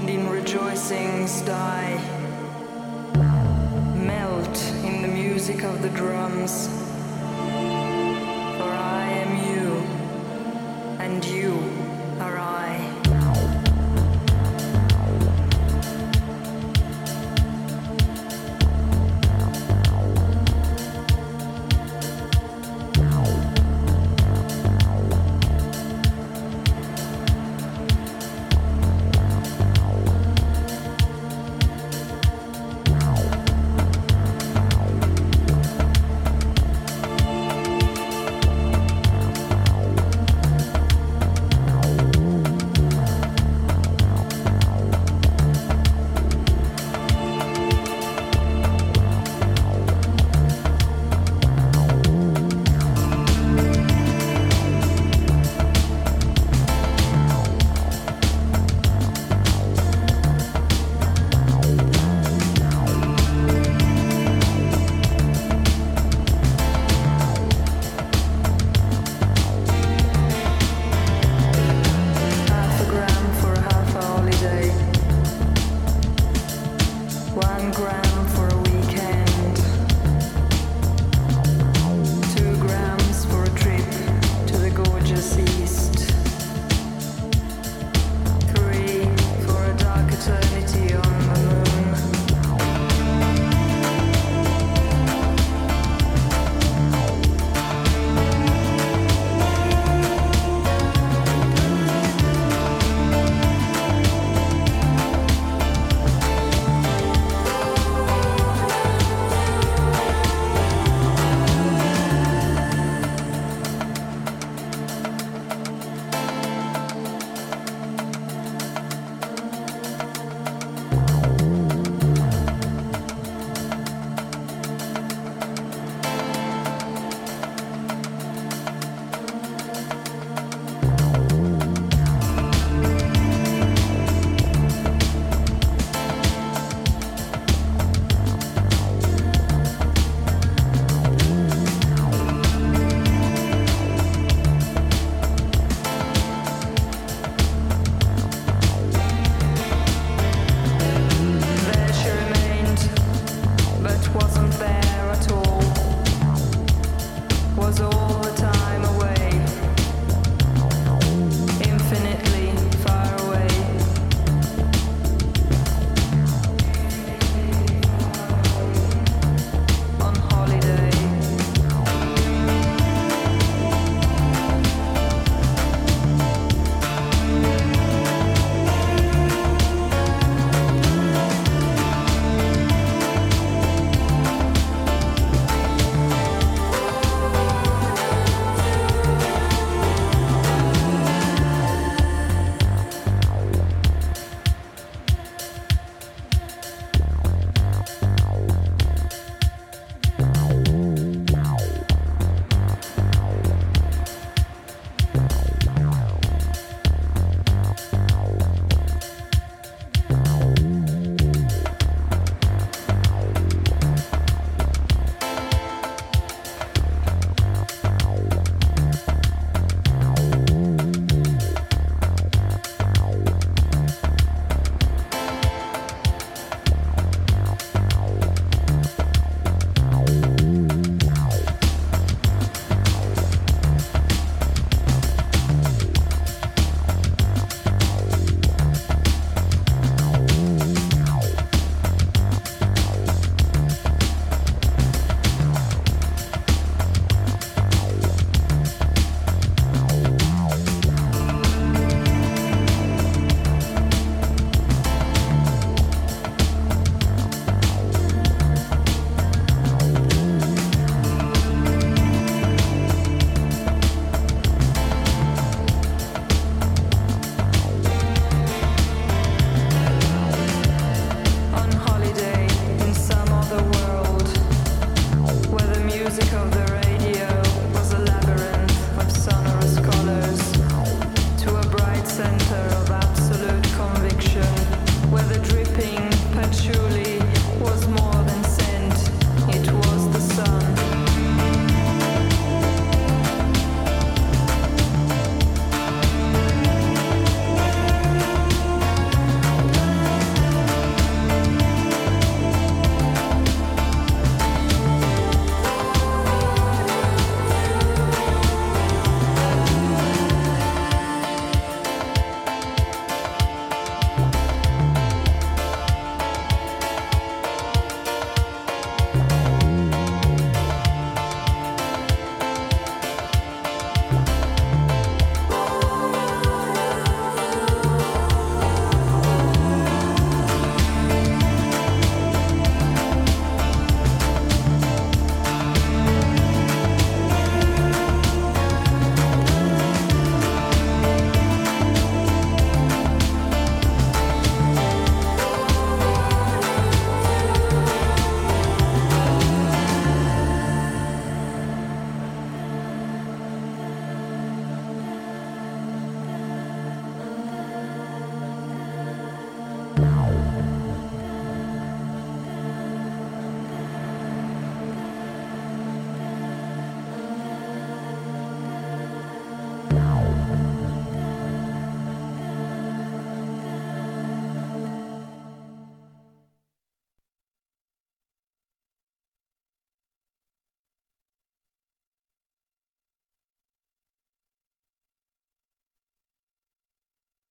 E: and in rejoicings die. Melt in the music of the drums. For I am you, and you are I.